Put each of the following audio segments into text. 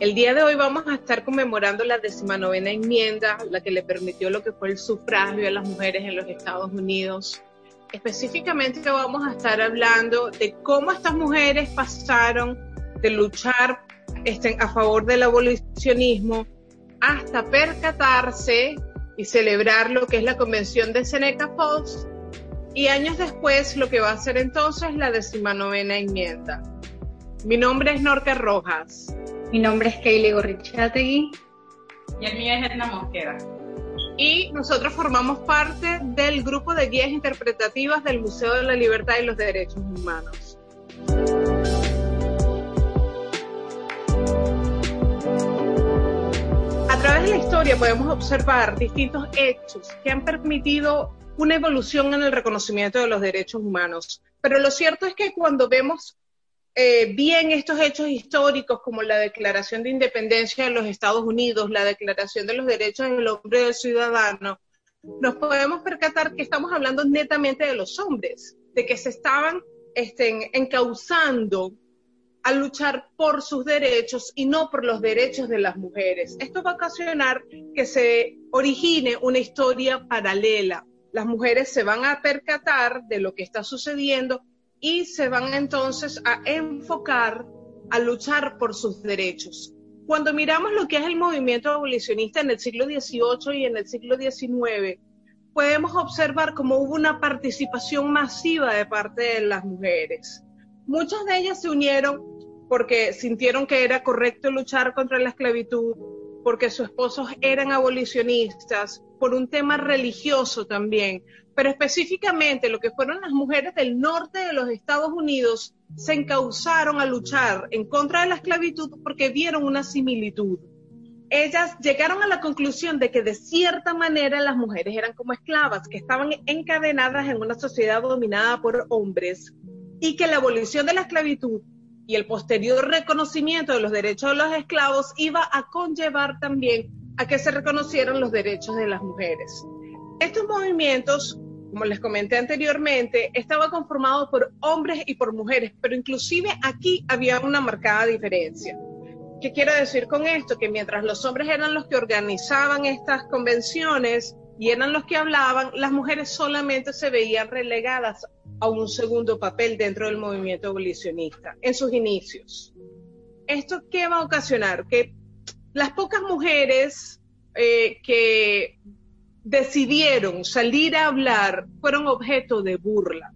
El día de hoy vamos a estar conmemorando la decimanovena enmienda, la que le permitió lo que fue el sufragio a las mujeres en los Estados Unidos. Específicamente vamos a estar hablando de cómo estas mujeres pasaron de luchar este, a favor del abolicionismo hasta percatarse y celebrar lo que es la convención de Seneca Falls y años después lo que va a ser entonces la decimanovena enmienda. Mi nombre es Norca Rojas. Mi nombre es Kaylee Gorrichategui. Y el mío es Edna Mosquera. Y nosotros formamos parte del grupo de guías interpretativas del Museo de la Libertad y los Derechos Humanos. A través de la historia podemos observar distintos hechos que han permitido una evolución en el reconocimiento de los derechos humanos. Pero lo cierto es que cuando vemos eh, bien estos hechos históricos como la Declaración de Independencia de los Estados Unidos, la Declaración de los Derechos del Hombre y del Ciudadano, nos podemos percatar que estamos hablando netamente de los hombres, de que se estaban este, encauzando a luchar por sus derechos y no por los derechos de las mujeres. Esto va a ocasionar que se origine una historia paralela. Las mujeres se van a percatar de lo que está sucediendo y se van entonces a enfocar a luchar por sus derechos. Cuando miramos lo que es el movimiento abolicionista en el siglo XVIII y en el siglo XIX, podemos observar cómo hubo una participación masiva de parte de las mujeres. Muchas de ellas se unieron porque sintieron que era correcto luchar contra la esclavitud, porque sus esposos eran abolicionistas, por un tema religioso también, pero específicamente lo que fueron las mujeres del norte de los Estados Unidos se encauzaron a luchar en contra de la esclavitud porque vieron una similitud. Ellas llegaron a la conclusión de que de cierta manera las mujeres eran como esclavas, que estaban encadenadas en una sociedad dominada por hombres y que la abolición de la esclavitud y el posterior reconocimiento de los derechos de los esclavos iba a conllevar también a que se reconocieran los derechos de las mujeres. Estos movimientos, como les comenté anteriormente, estaban conformados por hombres y por mujeres, pero inclusive aquí había una marcada diferencia. ¿Qué quiero decir con esto? Que mientras los hombres eran los que organizaban estas convenciones y eran los que hablaban, las mujeres solamente se veían relegadas a un segundo papel dentro del movimiento abolicionista en sus inicios. ¿Esto qué va a ocasionar? Que las pocas mujeres eh, que decidieron salir a hablar fueron objeto de burla.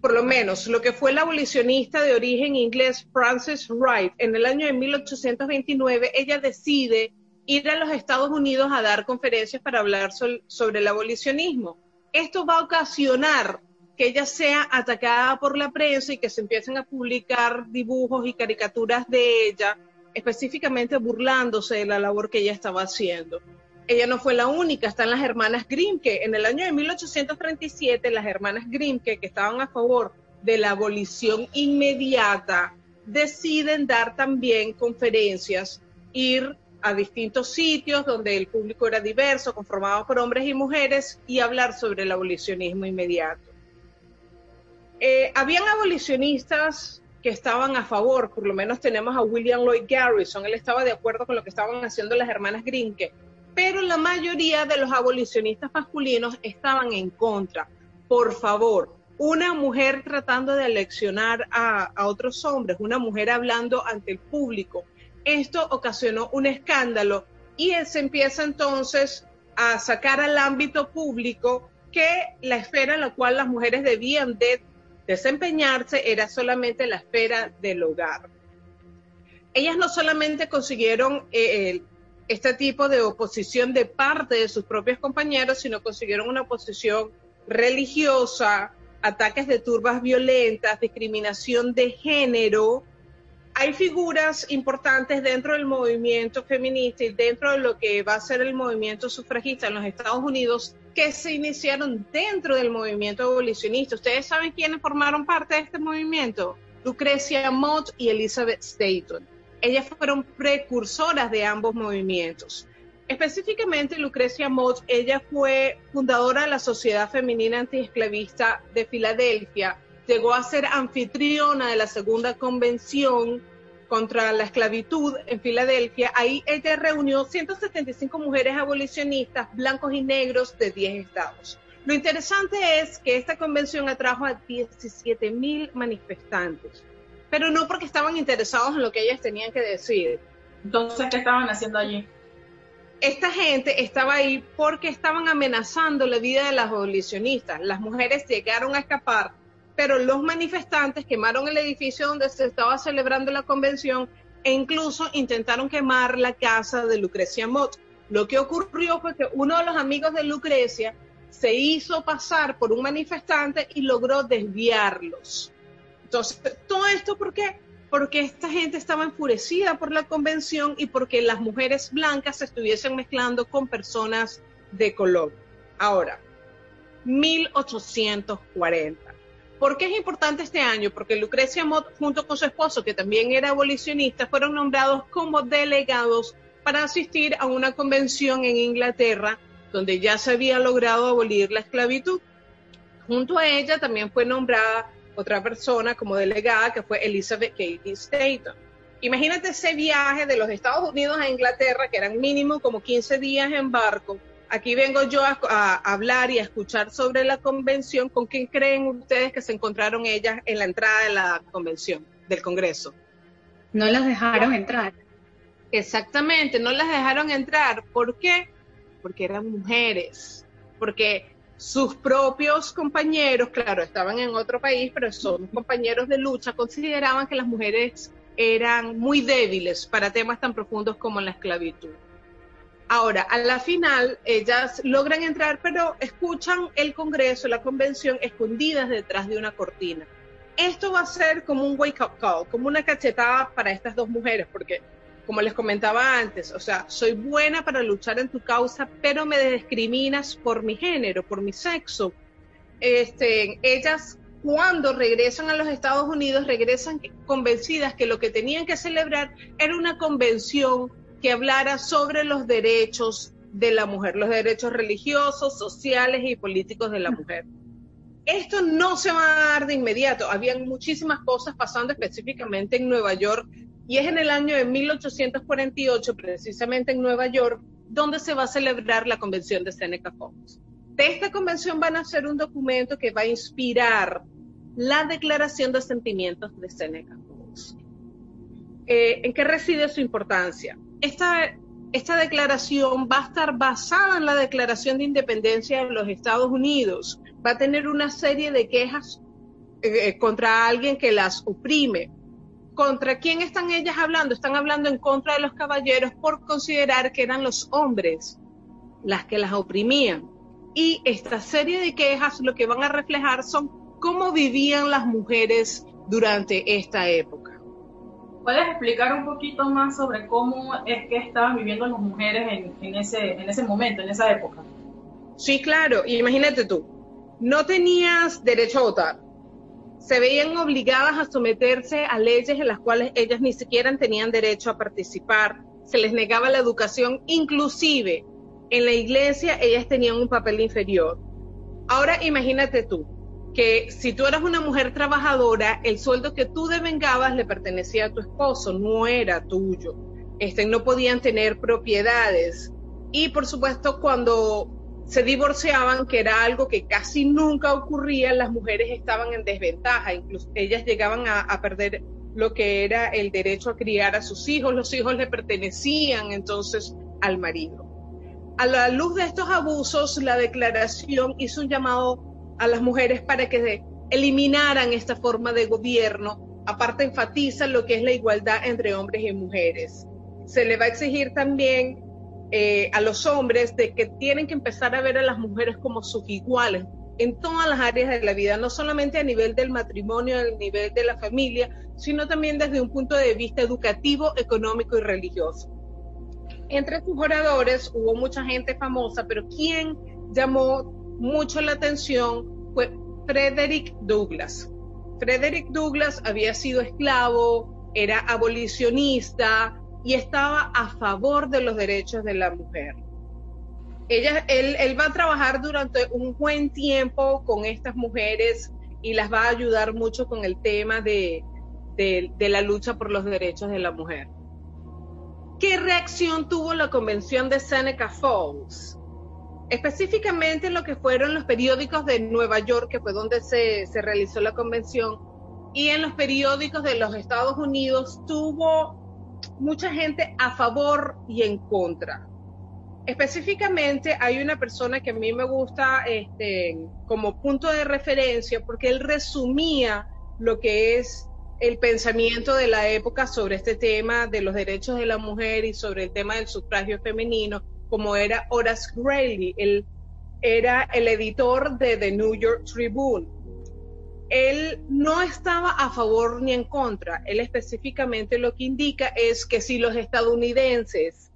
Por lo menos lo que fue la abolicionista de origen inglés Frances Wright en el año de 1829, ella decide ir a los Estados Unidos a dar conferencias para hablar sobre el abolicionismo. Esto va a ocasionar que ella sea atacada por la prensa y que se empiecen a publicar dibujos y caricaturas de ella específicamente burlándose de la labor que ella estaba haciendo. Ella no fue la única, están las hermanas Grimke. En el año de 1837, las hermanas Grimke, que estaban a favor de la abolición inmediata, deciden dar también conferencias, ir a distintos sitios donde el público era diverso, conformado por hombres y mujeres, y hablar sobre el abolicionismo inmediato. Eh, habían abolicionistas que estaban a favor, por lo menos tenemos a William Lloyd Garrison, él estaba de acuerdo con lo que estaban haciendo las hermanas Grinke, pero la mayoría de los abolicionistas masculinos estaban en contra. Por favor, una mujer tratando de aleccionar a, otros hombres, una mujer hablando ante el público, esto ocasionó un escándalo y se empieza entonces a sacar al ámbito público que la esfera en la cual las mujeres debían de desempeñarse era solamente la esfera del hogar. Ellas no solamente consiguieron eh, este tipo de oposición de parte de sus propios compañeros, sino consiguieron una oposición religiosa, ataques de turbas violentas, discriminación de género hay figuras importantes dentro del movimiento feminista y dentro de lo que va a ser el movimiento sufragista en los Estados Unidos que se iniciaron dentro del movimiento abolicionista. ¿Ustedes saben quiénes formaron parte de este movimiento? Lucrecia Mott y Elizabeth Staton. Ellas fueron precursoras de ambos movimientos. Específicamente, Lucrecia Mott, ella fue fundadora de la Sociedad Femenina Antiesclavista de Filadelfia, llegó a ser anfitriona de la segunda convención contra la esclavitud en Filadelfia. Ahí ella reunió 175 mujeres abolicionistas, blancos y negros de 10 estados. Lo interesante es que esta convención atrajo a 17 mil manifestantes, pero no porque estaban interesados en lo que ellas tenían que decir. Entonces, ¿qué estaban haciendo allí? Esta gente estaba ahí porque estaban amenazando la vida de las abolicionistas. Las mujeres llegaron a escapar pero los manifestantes quemaron el edificio donde se estaba celebrando la convención e incluso intentaron quemar la casa de Lucrecia Mott. Lo que ocurrió fue que uno de los amigos de Lucrecia se hizo pasar por un manifestante y logró desviarlos. Entonces, todo esto ¿por qué? Porque esta gente estaba enfurecida por la convención y porque las mujeres blancas se estuviesen mezclando con personas de color. Ahora, 1840 ¿Por qué es importante este año? Porque Lucrecia Mott, junto con su esposo, que también era abolicionista, fueron nombrados como delegados para asistir a una convención en Inglaterra donde ya se había logrado abolir la esclavitud. Junto a ella también fue nombrada otra persona como delegada, que fue Elizabeth Cady Staton. Imagínate ese viaje de los Estados Unidos a Inglaterra, que eran mínimo como 15 días en barco, Aquí vengo yo a, hablar y a escuchar sobre la convención. ¿Con quién creen ustedes que se encontraron ellas en la entrada de la convención, del Congreso? No las dejaron entrar. Exactamente, no las dejaron entrar. ¿Por qué? Porque eran mujeres. Porque sus propios compañeros, claro, estaban en otro país, pero son compañeros de lucha, consideraban que las mujeres eran muy débiles para temas tan profundos como la esclavitud. Ahora, a la final, ellas logran entrar, pero escuchan el Congreso, la convención, escondidas detrás de una cortina. Esto va a ser como un wake-up call, como una cachetada para estas dos mujeres, porque, como les comentaba antes, o sea, soy buena para luchar en tu causa, pero me discriminas por mi género, por mi sexo. Este, ellas cuando regresan a los Estados Unidos, regresan convencidas que lo que tenían que celebrar era una convención que hablara sobre los derechos de la mujer, los derechos religiosos, sociales y políticos de la mujer. Esto no se va a dar de inmediato. Habían muchísimas cosas pasando específicamente en Nueva York y es en el año de 1848, precisamente en Nueva York, donde se va a celebrar la convención de Seneca Falls. De esta convención van a ser un documento que va a inspirar la declaración de sentimientos de Seneca Falls. Eh, ¿En qué reside su importancia? esta, esta declaración va a estar basada en la Declaración de Independencia de los Estados Unidos. Va a tener una serie de quejas eh, contra alguien que las oprime. ¿Contra quién están ellas hablando? Están hablando en contra de los caballeros por considerar que eran los hombres las que las oprimían. Y esta serie de quejas lo que van a reflejar son cómo vivían las mujeres durante esta época. ¿Puedes explicar un poquito más sobre cómo es que estaban viviendo las mujeres en, ese, en ese momento, en esa época? Sí, claro. Imagínate tú, no tenías derecho a votar. Se veían obligadas a someterse a leyes en las cuales ellas ni siquiera tenían derecho a participar. Se les negaba la educación, inclusive en la iglesia ellas tenían un papel inferior. Ahora imagínate tú, que si tú eras una mujer trabajadora, el sueldo que tú devengabas le pertenecía a tu esposo, no era tuyo. Este, no podían tener propiedades. Y por supuesto, cuando se divorciaban, que era algo que casi nunca ocurría, las mujeres estaban en desventaja, incluso ellas llegaban a, a perder lo que era el derecho a criar a sus hijos, los hijos le pertenecían entonces al marido. A la luz de estos abusos, la declaración hizo un llamado a las mujeres para que eliminaran esta forma de gobierno. Aparte enfatiza lo que es la igualdad entre hombres y mujeres. Se le va a exigir también eh, a los hombres de que tienen que empezar a ver a las mujeres como sus iguales. en todas las áreas de la vida, no solamente a nivel del matrimonio, a nivel de la familia, sino también desde un punto de vista educativo, económico y religioso. Entre sus oradores hubo mucha gente famosa, pero quien llamó mucho la atención fue Frederick Douglass. Frederick Douglass había sido esclavo, era abolicionista y estaba a favor de los derechos de la mujer ella, él, va a trabajar durante un buen tiempo con estas mujeres y las va a ayudar mucho con el tema de, la lucha por los derechos de la mujer. ¿Qué reacción tuvo la convención de Seneca Falls? Específicamente lo que fueron los periódicos de Nueva York, que fue donde se realizó la convención, y en los periódicos de los Estados Unidos tuvo mucha gente a favor y en contra. Específicamente hay una persona que a mí me gusta este, como punto de referencia porque él resumía lo que es el pensamiento de la época sobre este tema de los derechos de la mujer y sobre el tema del sufragio femenino, como era Horace Greeley. Él era el editor de The New York Tribune. Él no estaba a favor ni en contra. Él específicamente lo que indica es que si los estadounidenses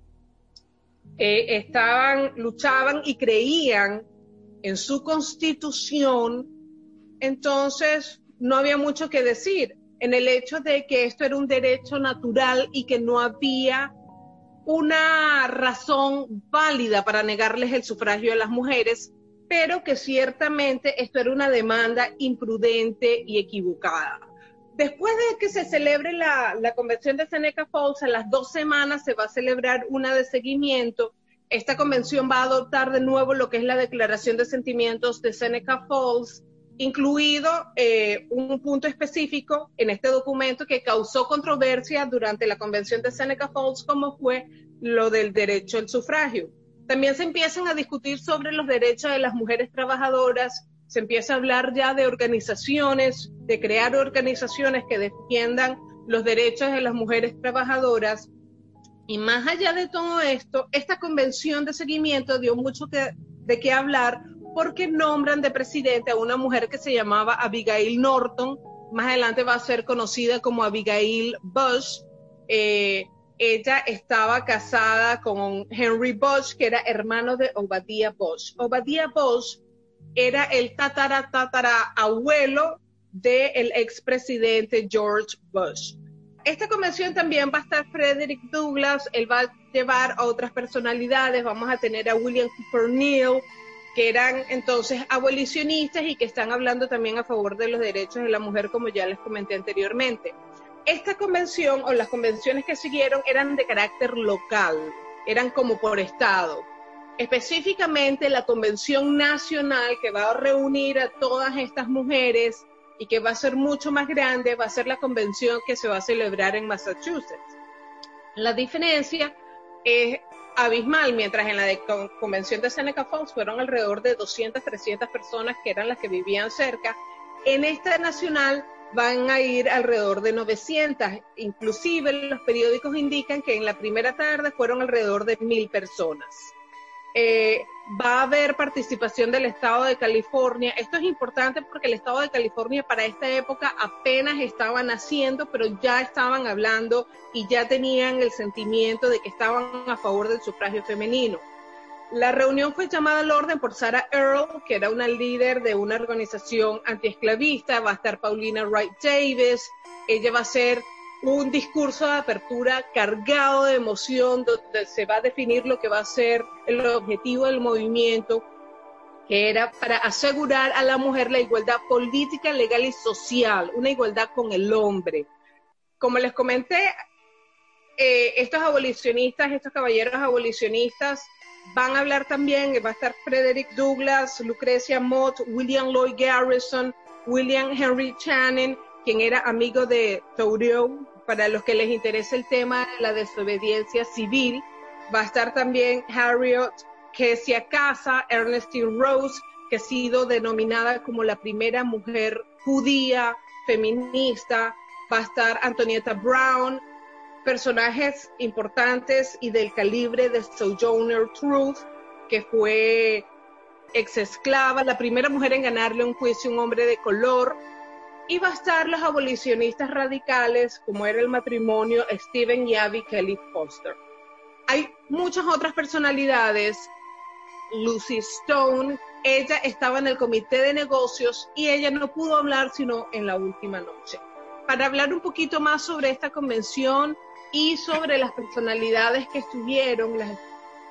eh, estaban, luchaban y creían en su constitución, entonces no había mucho que decir en el hecho de que esto era un derecho natural y que no había una razón válida para negarles el sufragio a las mujeres, pero que ciertamente esto era una demanda imprudente y equivocada. Después de que se celebre la, convención de Seneca Falls, a las dos semanas se va a celebrar una de seguimiento. Esta convención va a adoptar de nuevo lo que es la declaración de sentimientos de Seneca Falls, incluido eh, un punto específico en este documento que causó controversia durante la convención de Seneca Falls, como fue lo del derecho al sufragio. También se empiezan a discutir sobre los derechos de las mujeres trabajadoras se empieza a hablar ya de organizaciones, de crear organizaciones que defiendan los derechos de las mujeres trabajadoras. Y más allá de todo esto, esta convención de seguimiento dio mucho de qué hablar porque nombran de presidente a una mujer que se llamaba Abigail Norton, más adelante va a ser conocida como Abigail Bush. Eh, ella estaba casada con Henry Bush, que era hermano de Obadiah Bush. Obadiah Bush era el tatara tatara abuelo del expresidente George Bush. Esta convención también va a estar Frederick Douglass, él va a llevar a otras personalidades, vamos a tener a William Cooper Neal, que eran entonces abolicionistas y que están hablando también a favor de los derechos de la mujer, como ya les comenté anteriormente. Esta convención o las convenciones que siguieron eran de carácter local, eran como por estado específicamente la convención nacional que va a reunir a todas estas mujeres y que va a ser mucho más grande, va a ser la convención que se va a celebrar en Massachusetts. La diferencia es abismal, mientras en la convención de Seneca Falls fueron alrededor de 200, 300 personas que eran las que vivían cerca, en esta nacional van a ir alrededor de 900, inclusive los periódicos indican que en la primera tarde fueron alrededor de mil personas. Eh, va a haber participación del Estado de California. Esto es importante porque el Estado de California para esta época apenas estaba naciendo, pero ya estaban hablando y ya tenían el sentimiento de que estaban a favor del sufragio femenino. La reunión fue llamada al orden por Sarah Earle, que era una líder de una organización antiesclavista. Va a estar Paulina Wright Davis. Ella va a ser un discurso de apertura cargado de emoción, donde se va a definir lo que va a ser el objetivo del movimiento, que era para asegurar a la mujer la igualdad política, legal y social, una igualdad con el hombre. Como les comenté, eh, estos abolicionistas, estos caballeros abolicionistas, van a hablar también, va a estar Frederick Douglass, Lucrecia Mott, William Lloyd Garrison, William Henry Channing, quien era amigo de Thoreau, para los que les interesa el tema de la desobediencia civil. Va a estar también Harriet Kesia Casa, Ernestine Rose, que ha sido denominada como la primera mujer judía feminista. Va a estar Antonietta Brown, personajes importantes y del calibre de Sojourner Truth, que fue ex esclava, la primera mujer en ganarle un juicio a un hombre de color, y va a los abolicionistas radicales, como era el matrimonio Stephen y Abby Kelly Foster. Hay muchas otras personalidades. Lucy Stone, ella estaba en el comité de negocios y ella no pudo hablar sino en la última noche. Para hablar un poquito más sobre esta convención y sobre las personalidades que estuvieron, las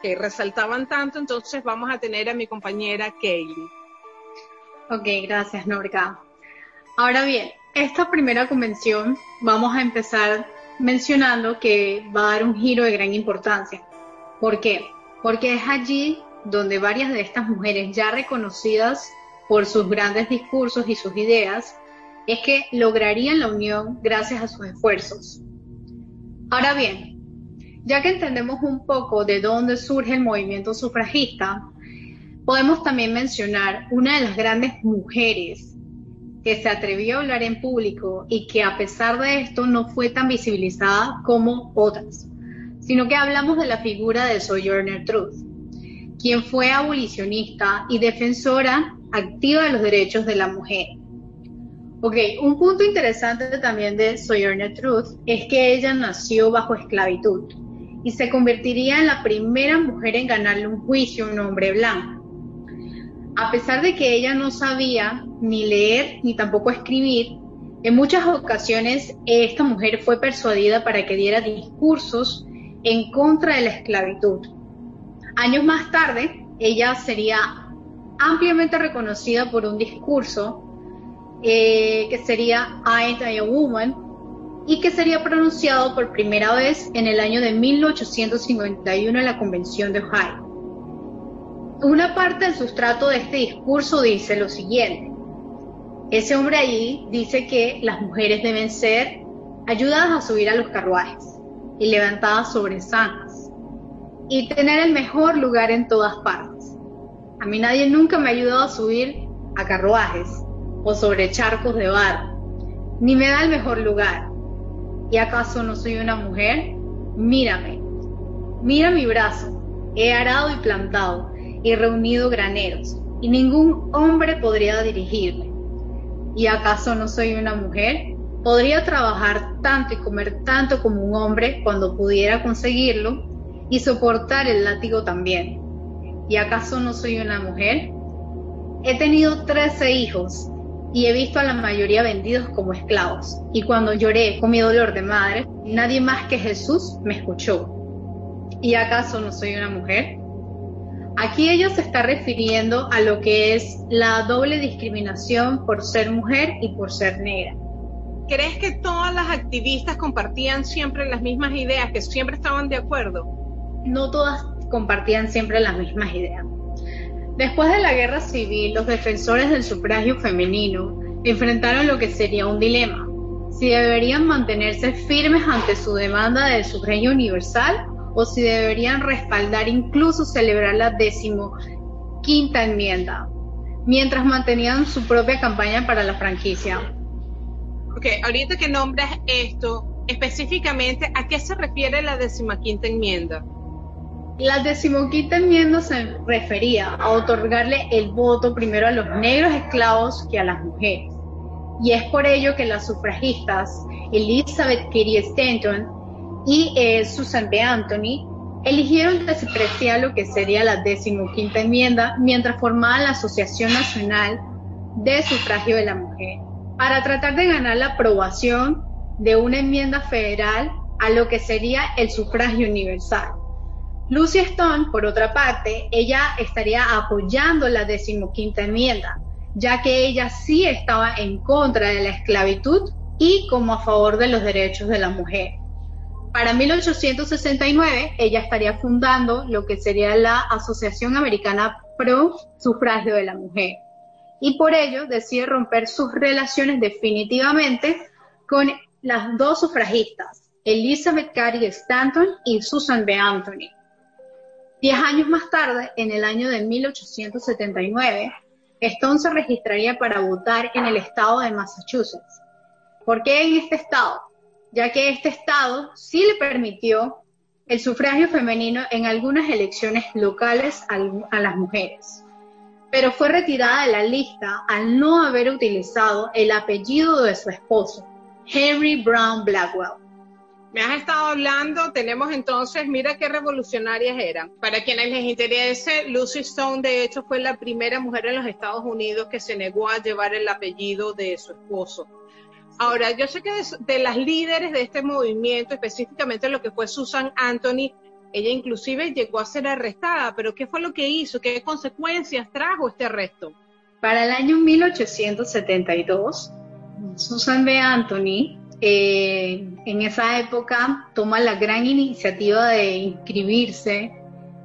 que resaltaban tanto, entonces vamos a tener a mi compañera Kaylee. Ok, gracias Norca. Ahora bien, esta primera convención vamos a empezar mencionando que va a dar un giro de gran importancia. ¿Por qué? Porque es allí donde varias de estas mujeres ya reconocidas por sus grandes discursos y sus ideas, es que lograrían la unión gracias a sus esfuerzos. Ahora bien, ya que entendemos un poco de dónde surge el movimiento sufragista, podemos también mencionar una de las grandes mujeres que se atrevió a hablar en público y que a pesar de esto no fue tan visibilizada como otras, sino que hablamos de la figura de Sojourner Truth, quien fue abolicionista y defensora activa de los derechos de la mujer. Ok, un punto interesante también de Sojourner Truth es que ella nació bajo esclavitud y se convertiría en la primera mujer en ganarle un juicio a un hombre blanco. A pesar de que ella no sabía ni leer ni tampoco escribir, en muchas ocasiones esta mujer fue persuadida para que diera discursos en contra de la esclavitud. Años más tarde, ella sería ampliamente reconocida por un discurso eh, que sería I a Woman y que sería pronunciado por primera vez en el año de 1851 en la Convención de Ohio. Una parte del sustrato de este discurso dice lo siguiente. Ese hombre allí dice que las mujeres deben ser ayudadas a subir a los carruajes y levantadas sobre zanjas y tener el mejor lugar en todas partes. A mí nadie nunca me ha ayudado a subir a carruajes o sobre charcos de barro, ni me da el mejor lugar. ¿Y acaso no soy una mujer? Mírame, mira mi brazo, he arado y plantado, y reunido graneros, y ningún hombre podría dirigirme. ¿Y acaso no soy una mujer? Podría trabajar tanto y comer tanto como un hombre cuando pudiera conseguirlo, y soportar el látigo también. ¿Y acaso no soy una mujer? He tenido trece hijos y he visto a la mayoría vendidos como esclavos. Y cuando lloré con mi dolor de madre, nadie más que Jesús me escuchó. ¿Y acaso no soy una mujer? Aquí ella se está refiriendo a lo que es la doble discriminación por ser mujer y por ser negra. ¿Crees que todas las activistas compartían siempre las mismas ideas, que siempre estaban de acuerdo? No todas compartían siempre las mismas ideas. Después de la guerra civil, los defensores del sufragio femenino enfrentaron lo que sería un dilema, si deberían mantenerse firmes ante su demanda de sufragio universal o si deberían respaldar incluso celebrar la decimoquinta enmienda, mientras mantenían su propia campaña para la franquicia. Ok, ahorita que nombras esto, específicamente, ¿a qué se refiere la decimoquinta enmienda? La decimoquinta enmienda se refería a otorgarle el voto primero a los negros esclavos que a las mujeres. Y es por ello que las sufragistas Elizabeth Cady Stanton y eh, Susan B. Anthony eligieron despreciar lo que sería la decimoquinta enmienda mientras formaban la Asociación Nacional de Sufragio de la Mujer, para tratar de ganar la aprobación de una enmienda federal a lo que sería el sufragio universal. Lucy Stone, por otra parte, ella estaría apoyando la decimoquinta enmienda, ya que ella sí estaba en contra de la esclavitud y como a favor de los derechos de la mujer. Para 1869, ella estaría fundando lo que sería la Asociación Americana Pro Sufragio de la Mujer. Y por ello decide romper sus relaciones definitivamente con las dos sufragistas, Elizabeth Cady Stanton y Susan B. Anthony. Diez años más tarde, en el año de 1879, Stone se registraría para votar en el estado de Massachusetts. ¿Por qué en este estado? ya que este Estado sí le permitió el sufragio femenino en algunas elecciones locales a, las mujeres. pero fue retirada de la lista al no haber utilizado el apellido de su esposo, Henry Brown Blackwell. Me has estado hablando, tenemos entonces, mira qué revolucionarias eran. Para quienes les interese, Lucy Stone de hecho fue la primera mujer en los Estados Unidos que se negó a llevar el apellido de su esposo. Ahora, yo sé que de, de las líderes de este movimiento, específicamente lo que fue Susan Anthony, ella inclusive llegó a ser arrestada, pero ¿qué fue lo que hizo? ¿Qué consecuencias trajo este arresto? Para el año 1872, Susan B. Anthony eh, en esa época toma la gran iniciativa de inscribirse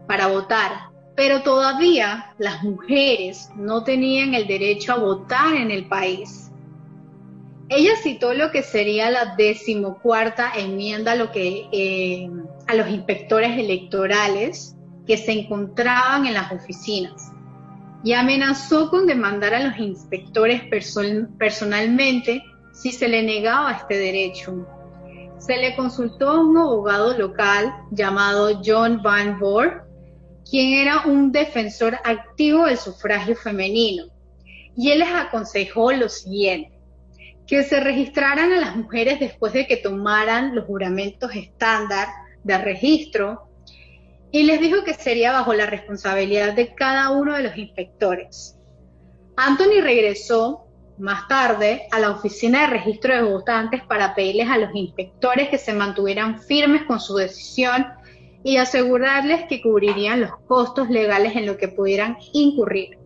para votar, pero todavía las mujeres no tenían el derecho a votar en el país. Ella citó lo que sería la decimocuarta enmienda eh, a los inspectores electorales que se encontraban en las oficinas y amenazó con demandar a los inspectores personalmente si se le negaba este derecho. Se le consultó a un abogado local llamado John Van Boer, quien era un defensor activo del sufragio femenino, y él les aconsejó lo siguiente, que se registraran a las mujeres después de que tomaran los juramentos estándar de registro, y les dijo que sería bajo la responsabilidad de cada uno de los inspectores. Anthony regresó más tarde a la oficina de registro de votantes para pedirles a los inspectores que se mantuvieran firmes con su decisión y asegurarles que cubrirían los costos legales en lo que pudieran incurrir.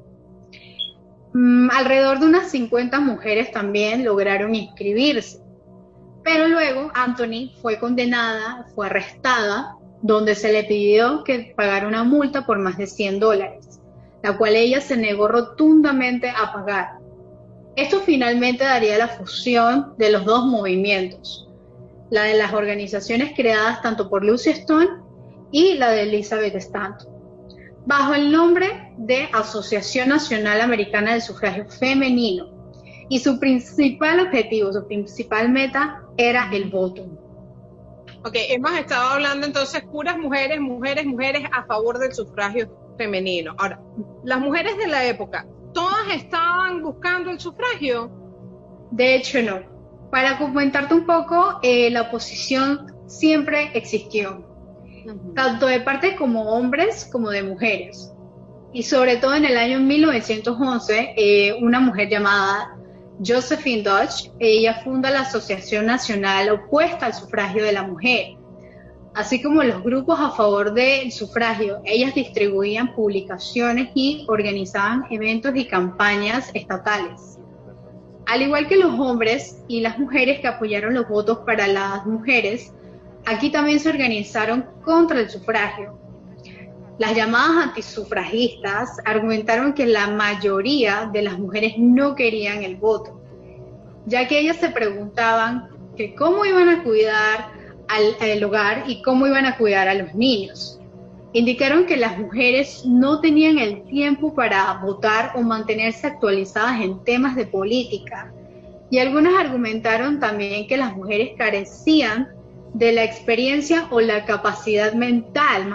Mm, alrededor de unas 50 mujeres también lograron inscribirse, pero luego Anthony fue condenada, fue arrestada, donde se le pidió que pagara una multa por más de 100 dólares, la cual ella se negó rotundamente a pagar esto finalmente daría la fusión de los dos movimientos, la de las organizaciones creadas tanto por Lucy Stone y la de Elizabeth Stanton, bajo el nombre de Asociación Nacional Americana del Sufragio Femenino. Y su principal objetivo, su principal meta era el voto. Ok, hemos estado hablando entonces puras mujeres, mujeres, mujeres a favor del sufragio femenino. Ahora, las mujeres de la época, ¿todas estaban buscando el sufragio? De hecho, no. Para comentarte un poco, eh, la oposición siempre existió, tanto de parte como hombres como de mujeres. Y sobre todo en el año 1911, eh, una mujer llamada Josephine Dodge, ella funda la Asociación Nacional opuesta al sufragio de la mujer así como los grupos a favor del sufragio. Ellas distribuían publicaciones y organizaban eventos y campañas estatales. Al igual que los hombres y las mujeres que apoyaron los votos para las mujeres, aquí también se organizaron contra el sufragio. Las llamadas antisufragistas argumentaron que la mayoría de las mujeres no querían el voto, ya que ellas se preguntaban que cómo iban a cuidar al, hogar y cómo iban a cuidar a los niños. Indicaron que las mujeres no tenían el tiempo para votar o mantenerse actualizadas en temas de política. Y algunas argumentaron también que las mujeres carecían de la experiencia o la capacidad mental,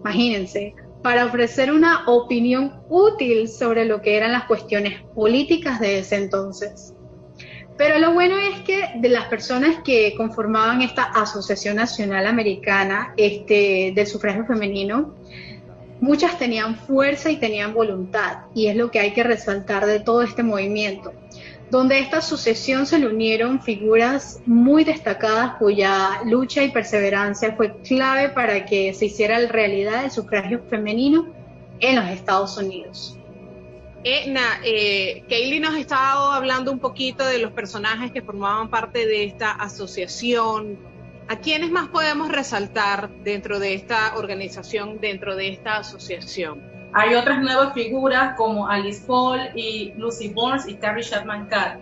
imagínense, para ofrecer una opinión útil sobre lo que eran las cuestiones políticas de ese entonces. Pero lo bueno es que de las personas que conformaban esta Asociación Nacional Americana este, del Sufragio Femenino, muchas tenían fuerza y tenían voluntad, y es lo que hay que resaltar de todo este movimiento, donde a esta asociación se le unieron figuras muy destacadas cuya lucha y perseverancia fue clave para que se hiciera realidad el sufragio femenino en los Estados Unidos. Edna, eh, Kaylee nos ha estado hablando un poquito de los personajes que formaban parte de esta asociación. ¿A quiénes más podemos resaltar dentro de esta organización, dentro de esta asociación? Hay otras nuevas figuras como Alice Paul y Lucy Burns y Terry Chapman Catt.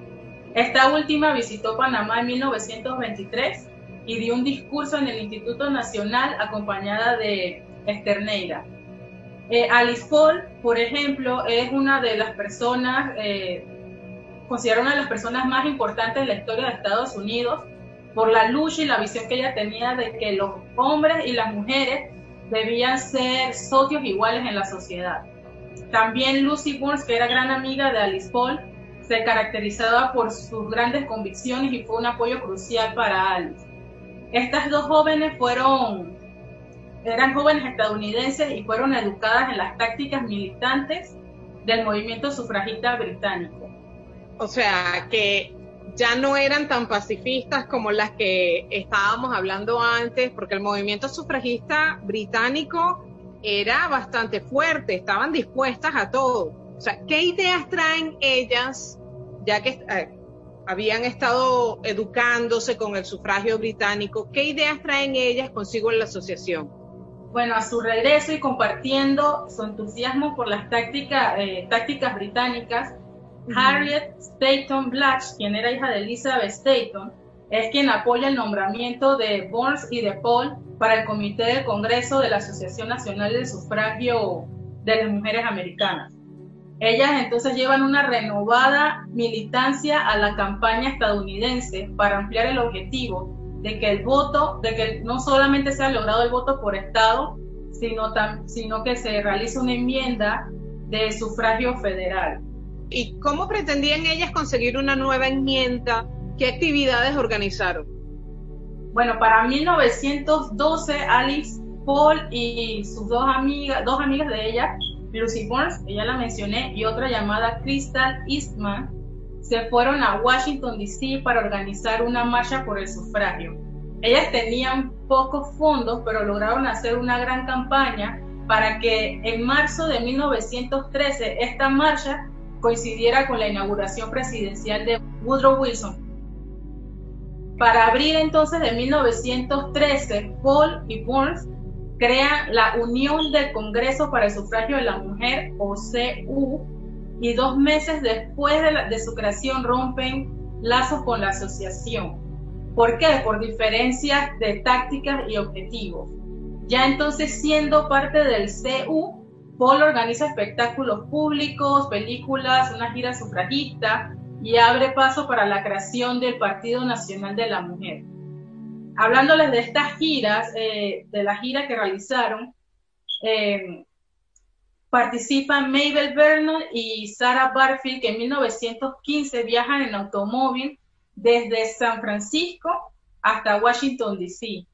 Esta última visitó Panamá en 1923 y dio un discurso en el Instituto Nacional acompañada de Esther Neira. Eh, Alice Paul, por ejemplo, es una de las personas, eh, considerada una de las personas más importantes de la historia de Estados Unidos por la lucha y la visión que ella tenía de que los hombres y las mujeres debían ser socios iguales en la sociedad. También Lucy Burns, que era gran amiga de Alice Paul, se caracterizaba por sus grandes convicciones y fue un apoyo crucial para Alice. Estas dos jóvenes fueron, eran jóvenes estadounidenses y fueron educadas en las tácticas militantes del movimiento sufragista británico. O sea, que ya no eran tan pacifistas como las que estábamos hablando antes, porque el movimiento sufragista británico era bastante fuerte, estaban dispuestas a todo. O sea, ¿qué ideas traen ellas, ya que eh, habían estado educándose con el sufragio británico, qué ideas traen ellas consigo en la asociación? Bueno, a su regreso y compartiendo su entusiasmo por las tácticas, eh, tácticas británicas, Harriet Staton Blatch, quien era hija de Elizabeth Staton, es quien apoya el nombramiento de Burns y de Paul para el Comité del Congreso de la Asociación Nacional del Sufragio de las Mujeres Americanas. Ellas entonces llevan una renovada militancia a la campaña estadounidense para ampliar el objetivo de que el voto, de que no solamente sea logrado el voto por Estado, sino, sino que se realice una enmienda de sufragio federal. ¿Y cómo pretendían ellas conseguir una nueva enmienda? ¿Qué actividades organizaron? Bueno, para 1912, Alice Paul y sus dos amigas, dos amigas de ella, Lucy Burns, ella la mencioné, y otra llamada Crystal Eastman, se fueron a Washington, D.C. para organizar una marcha por el sufragio. Ellas tenían pocos fondos, pero lograron hacer una gran campaña para que en marzo de 1913 esta marcha coincidiera con la inauguración presidencial de Woodrow Wilson. Para abril entonces de 1913, Paul y Burns crean la Unión del Congreso para el Sufragio de la Mujer, o CU, y dos meses después de, su creación rompen lazos con la asociación. ¿Por qué? Por diferencias de tácticas y objetivos. Ya entonces siendo parte del CU, Paul organiza espectáculos públicos, películas, una gira sufragista y abre paso para la creación del Partido Nacional de la Mujer. Hablándoles de estas giras, eh, de la gira que realizaron, eh, participan Mabel Vernon y Sarah Barfield, que en 1915 viajan en automóvil desde San Francisco hasta Washington, D.C.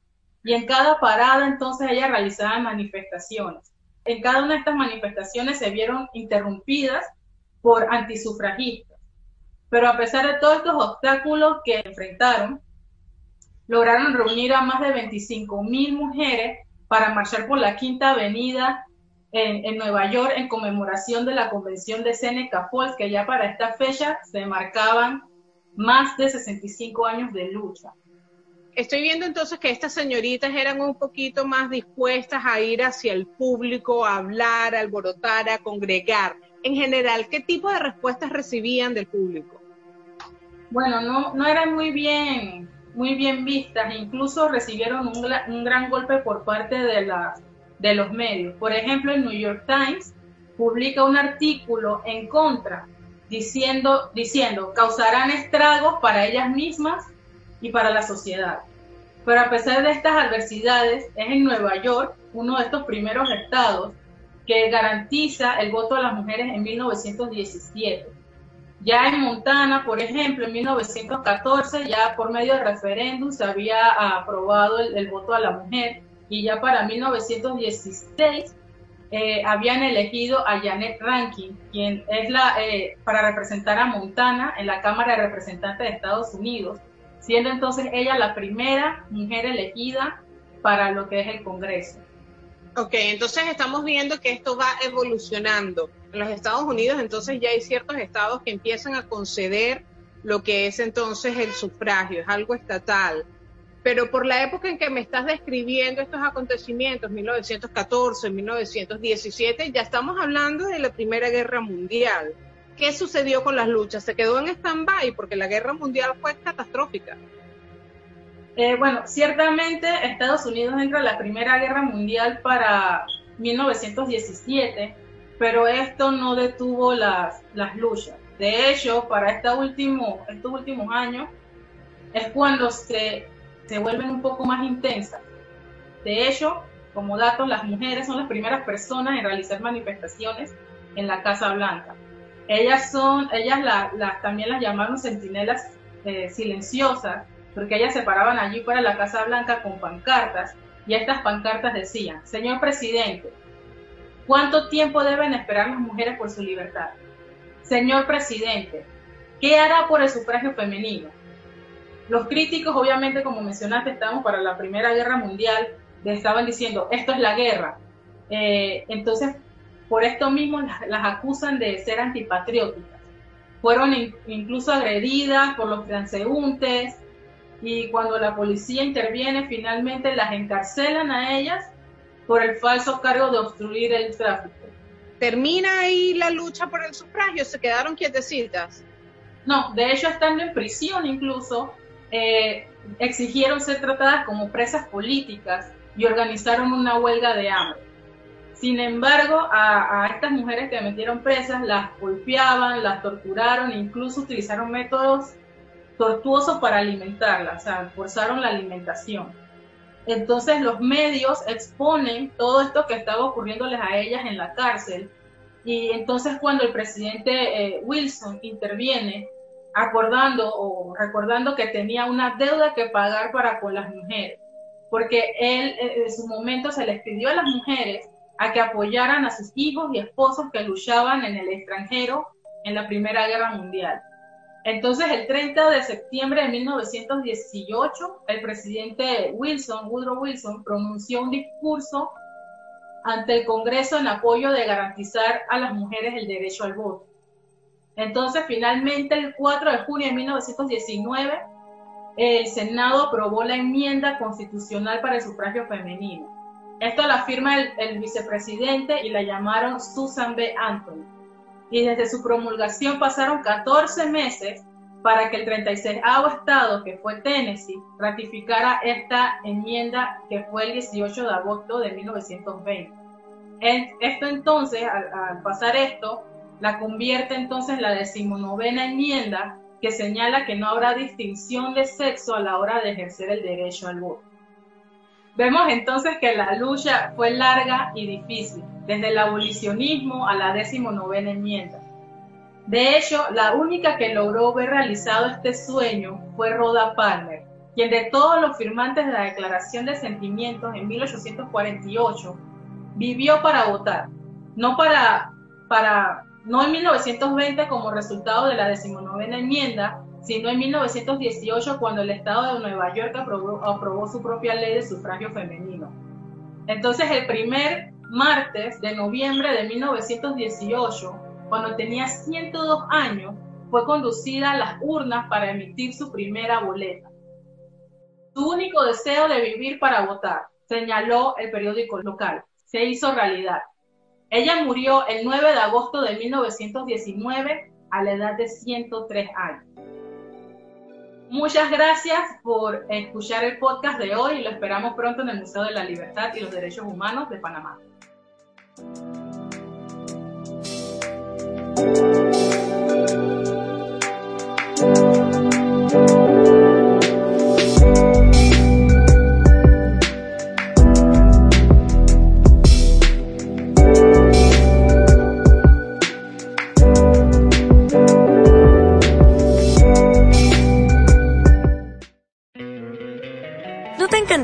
Y en cada parada entonces ellas realizaban manifestaciones en cada una de estas manifestaciones se vieron interrumpidas por antisufragistas. Pero a pesar de todos estos obstáculos que enfrentaron, lograron reunir a más de 25 mil mujeres para marchar por la Quinta Avenida en, Nueva York en conmemoración de la Convención de Seneca Falls, que ya para esta fecha se marcaban más de 65 años de lucha estoy viendo entonces que estas señoritas eran un poquito más dispuestas a ir hacia el público, a hablar, a alborotar, a congregar. En general, ¿qué tipo de respuestas recibían del público? Bueno, no, no eran muy bien, muy bien vistas, incluso recibieron un, gran golpe por parte de, las, de los medios. Por ejemplo, el New York Times publica un artículo en contra, diciendo, diciendo, causarán estragos para ellas mismas y para la sociedad. Pero a pesar de estas adversidades, es en Nueva York, uno de estos primeros estados, que garantiza el voto a las mujeres en 1917. Ya en Montana, por ejemplo, en 1914, ya por medio de referéndum se había aprobado el, voto a la mujer y ya para 1916 eh, habían elegido a Janet Rankin, quien es la, eh, para representar a Montana en la Cámara de Representantes de Estados Unidos siendo entonces ella la primera mujer elegida para lo que es el Congreso. Ok, entonces estamos viendo que esto va evolucionando. En los Estados Unidos entonces ya hay ciertos estados que empiezan a conceder lo que es entonces el sufragio, es algo estatal. Pero por la época en que me estás describiendo estos acontecimientos, 1914, 1917, ya estamos hablando de la Primera Guerra Mundial. ¿qué sucedió con las luchas? ¿Se quedó en stand-by? Porque la guerra mundial fue catastrófica. Eh, bueno, ciertamente Estados Unidos entra en la Primera Guerra Mundial para 1917, pero esto no detuvo las, las luchas. De hecho, para este último, estos últimos años es cuando se, se vuelven un poco más intensas. De hecho, como dato, las mujeres son las primeras personas en realizar manifestaciones en la Casa Blanca. Ellas son, ellas la, también las llamaron centinelas eh, silenciosas, porque ellas se paraban allí de la Casa Blanca con pancartas, y estas pancartas decían, señor presidente, ¿cuánto tiempo deben esperar las mujeres por su libertad? Señor presidente, ¿qué hará por el sufragio femenino? Los críticos, obviamente, como mencionaste, estamos para la Primera Guerra Mundial, estaban diciendo, esto es la guerra. Eh, entonces, por esto mismo las, acusan de ser antipatrióticas. Fueron incluso agredidas por los transeúntes y cuando la policía interviene, finalmente las encarcelan a ellas por el falso cargo de obstruir el tráfico. ¿Termina ahí la lucha por el sufragio? ¿Se quedaron quietecitas? No, de hecho estando en prisión incluso, eh, exigieron ser tratadas como presas políticas y organizaron una huelga de hambre. Sin embargo, a, estas mujeres que metieron presas las golpeaban, las torturaron, incluso utilizaron métodos tortuosos para alimentarlas, o sea, forzaron la alimentación. Entonces los medios exponen todo esto que estaba ocurriéndoles a ellas en la cárcel y entonces cuando el presidente eh, Wilson interviene, acordando o recordando que tenía una deuda que pagar para con las mujeres, porque él eh, en su momento se les pidió a las mujeres a que apoyaran a sus hijos y esposos que luchaban en el extranjero en la Primera Guerra Mundial. Entonces, el 30 de septiembre de 1918, el presidente Wilson, Woodrow Wilson, pronunció un discurso ante el Congreso en apoyo de garantizar a las mujeres el derecho al voto. Entonces, finalmente, el 4 de junio de 1919, el Senado aprobó la enmienda constitucional para el sufragio femenino. Esto la firma el, vicepresidente y la llamaron Susan B. Anthony. Y desde su promulgación pasaron 14 meses para que el 36 estado, que fue Tennessee, ratificara esta enmienda que fue el 18 de agosto de 1920. Esto entonces, al pasar esto, la convierte entonces en la decimonovena enmienda que señala que no habrá distinción de sexo a la hora de ejercer el derecho al voto. Vemos entonces que la lucha fue larga y difícil, desde el abolicionismo a la decimonovena enmienda. De hecho, la única que logró ver realizado este sueño fue Rhoda Palmer, quien de todos los firmantes de la Declaración de Sentimientos en 1848 vivió para votar, no para, para no en 1920 como resultado de la decimonovena enmienda, sino en 1918 cuando el Estado de Nueva York aprobó, su propia ley de sufragio femenino. Entonces el primer martes de noviembre de 1918, cuando tenía 102 años, fue conducida a las urnas para emitir su primera boleta. Su único deseo de vivir para votar, señaló el periódico local, se hizo realidad. Ella murió el 9 de agosto de 1919 a la edad de 103 años. Muchas gracias por escuchar el podcast de hoy y lo esperamos pronto en el Museo de la Libertad y los Derechos Humanos de Panamá.